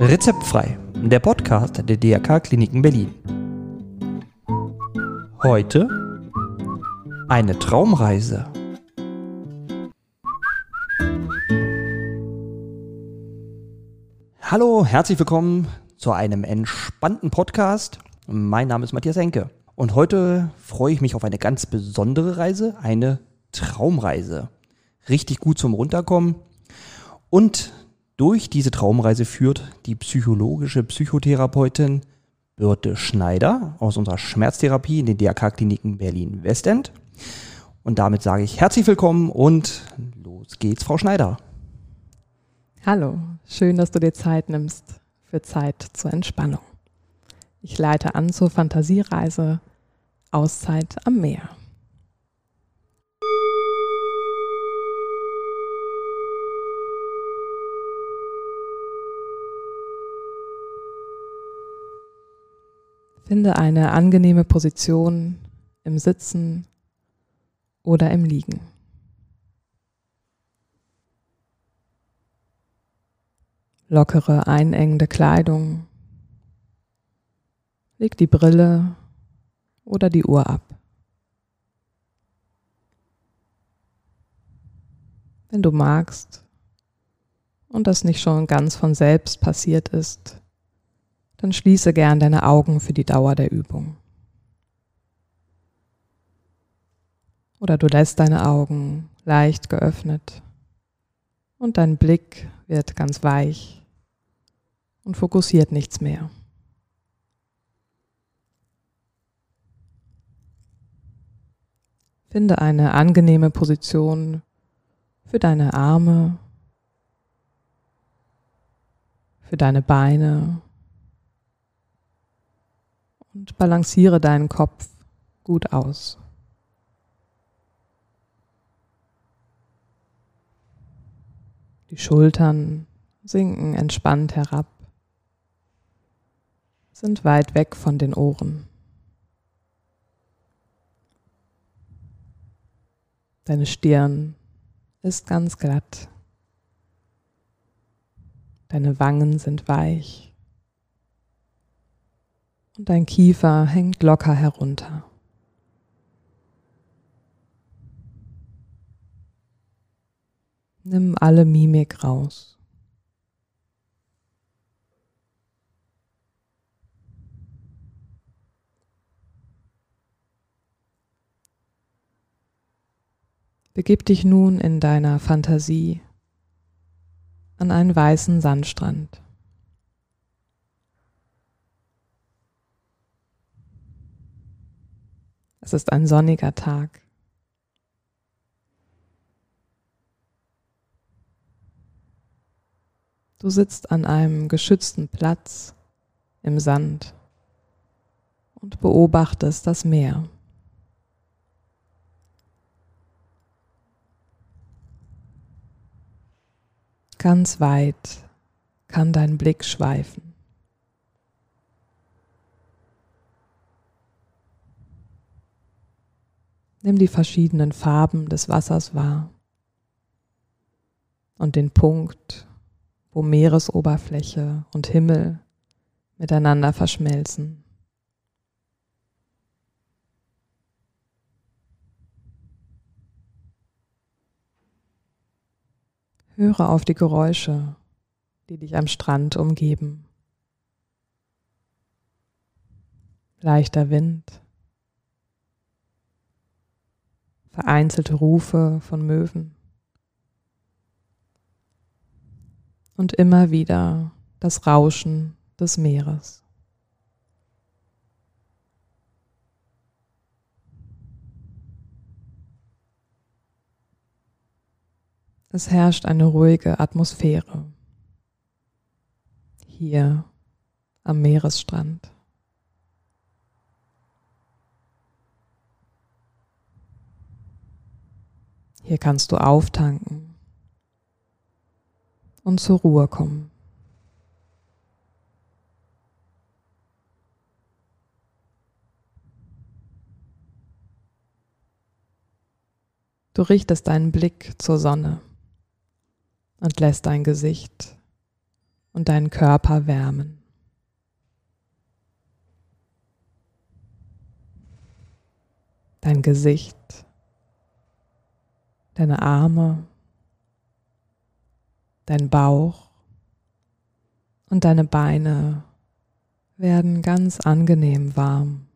Rezeptfrei, der Podcast der DRK Kliniken Berlin. Heute eine Traumreise. Hallo, herzlich willkommen zu einem entspannten Podcast. Mein Name ist Matthias Enke und heute freue ich mich auf eine ganz besondere Reise, eine Traumreise. Richtig gut zum Runterkommen und durch diese Traumreise führt die psychologische Psychotherapeutin Birte Schneider aus unserer Schmerztherapie in den DRK-Kliniken Berlin-Westend. Und damit sage ich herzlich willkommen und los geht's, Frau Schneider. Hallo, schön, dass du dir Zeit nimmst für Zeit zur Entspannung. Ich leite an zur Fantasiereise Auszeit am Meer. Finde eine angenehme Position im Sitzen oder im Liegen. Lockere, einengende Kleidung. Leg die Brille oder die Uhr ab. Wenn du magst und das nicht schon ganz von selbst passiert ist, dann schließe gern deine Augen für die Dauer der Übung. Oder du lässt deine Augen leicht geöffnet und dein Blick wird ganz weich und fokussiert nichts mehr. Finde eine angenehme Position für deine Arme, für deine Beine und balanciere deinen Kopf gut aus. Die Schultern sinken entspannt herab, sind weit weg von den Ohren. Deine Stirn ist ganz glatt. Deine Wangen sind weich und dein Kiefer hängt locker herunter. Nimm alle Mimik raus. Begib dich nun in deiner Fantasie an einen weißen Sandstrand. Es ist ein sonniger Tag. Du sitzt an einem geschützten Platz im Sand und beobachtest das Meer. Ganz weit kann dein Blick schweifen. Nimm die verschiedenen Farben des Wassers wahr und den Punkt, wo Meeresoberfläche und Himmel miteinander verschmelzen. Höre auf die Geräusche, die dich am Strand umgeben. Leichter Wind vereinzelte Rufe von Möwen. Und immer wieder das Rauschen des Meeres. Es herrscht eine ruhige Atmosphäre hier am Meeresstrand. Hier kannst du auftanken und zur Ruhe kommen. Du richtest deinen Blick zur Sonne. und lässt dein Gesicht und deinen Körper wärmen. Dein Gesicht, deine Arme, dein Bauch und deine Beine werden ganz angenehm warm.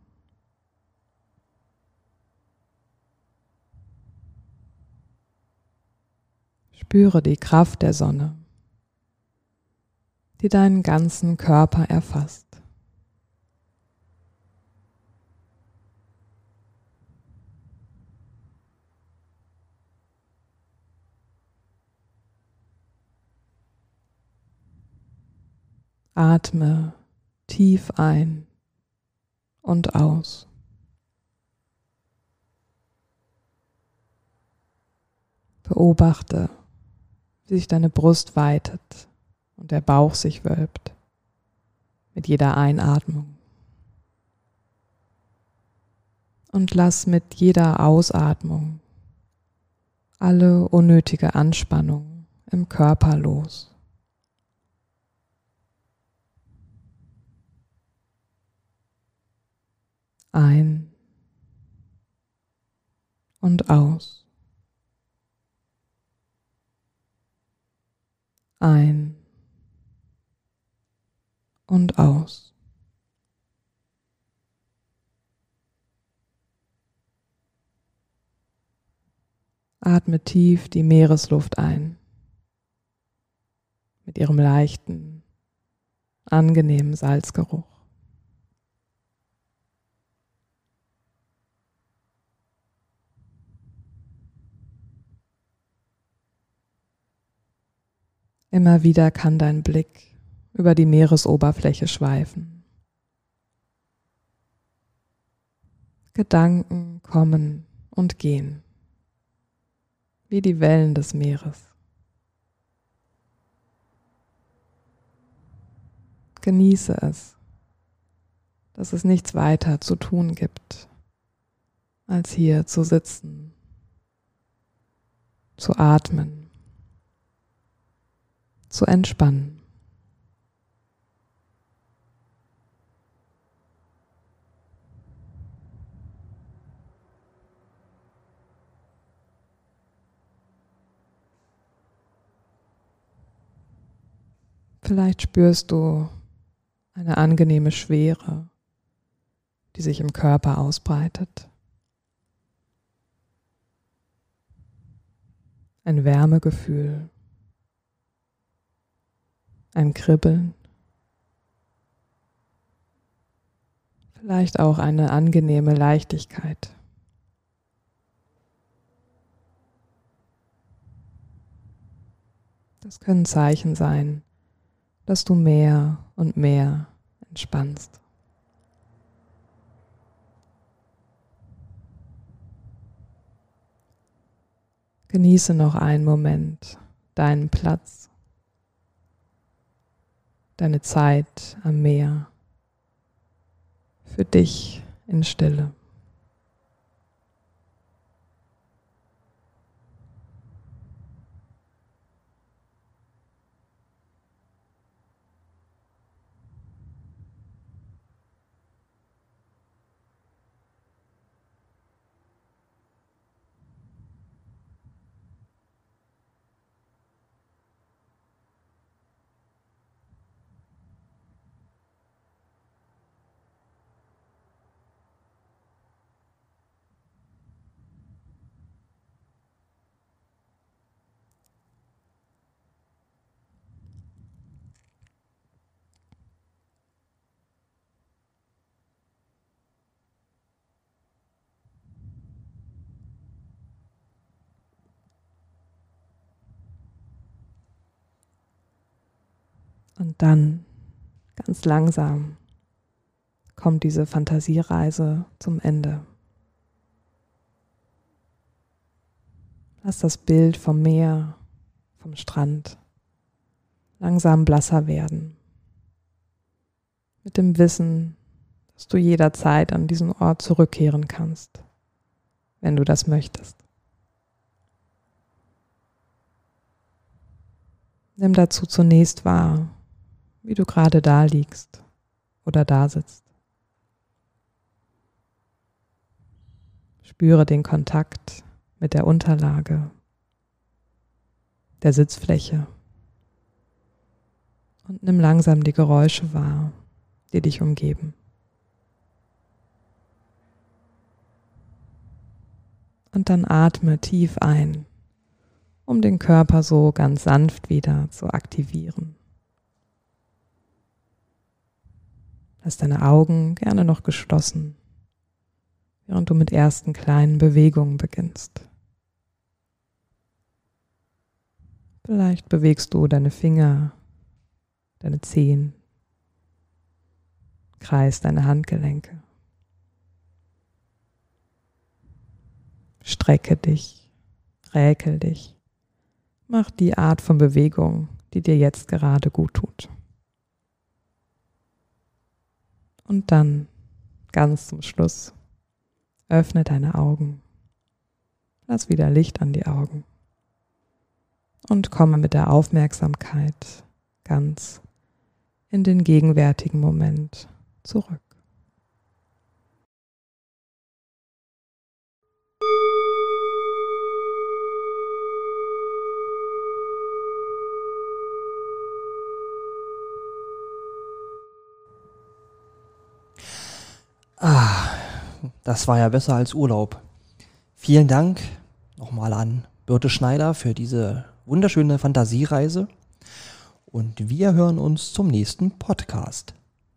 Spüre die Kraft der Sonne, die deinen ganzen Körper erfasst. Atme tief ein und aus. Beobachte, wie sich deine Brust weitet und der Bauch sich wölbt mit jeder Einatmung. Und lass mit jeder Ausatmung alle unnötige Anspannung im Körper los. Ein und aus. ein und aus. Atme tief die Meeresluft ein mit ihrem leichten, angenehmen Salzgeruch. Immer wieder kann dein Blick über die Meeresoberfläche schweifen. Gedanken kommen und gehen, wie die Wellen des Meeres. Genieße es, dass es nichts weiter zu tun gibt, als hier zu sitzen, zu atmen zu entspannen. Vielleicht spürst du eine angenehme Schwere, die sich im Körper ausbreitet. Ein Wärmegefühl ein Kribbeln, vielleicht auch eine angenehme Leichtigkeit. Das können Zeichen sein, dass du mehr und mehr entspannst. Genieße noch einen Moment deinen Platz deine Zeit am Meer für dich in Stille. Und dann ganz langsam kommt diese Fantasiereise zum Ende. Lass das Bild vom Meer, vom Strand langsam blasser werden. Mit dem Wissen, dass du jederzeit an diesen Ort zurückkehren kannst, wenn du das möchtest. Nimm dazu zunächst wahr, wie du gerade da liegst oder da sitzt. Spüre den Kontakt mit der Unterlage, der Sitzfläche und nimm langsam die Geräusche wahr, die dich umgeben. Und dann atme tief ein, um den Körper so ganz sanft wieder zu aktivieren. Lass deine Augen gerne noch geschlossen, während du mit ersten kleinen Bewegungen beginnst. Vielleicht bewegst du deine Finger, deine Zehen, kreist deine Handgelenke. Strecke dich, räkel dich. Mach die Art von Bewegung, die dir jetzt gerade gut tut. Und dann, ganz zum Schluss, öffne deine Augen. Lass wieder Licht an die Augen. Und komme mit der Aufmerksamkeit ganz in den gegenwärtigen Moment zurück. Das war ja besser als Urlaub. Vielen Dank nochmal an Birte Schneider für diese wunderschöne Fantasiereise. Und wir hören uns zum nächsten Podcast.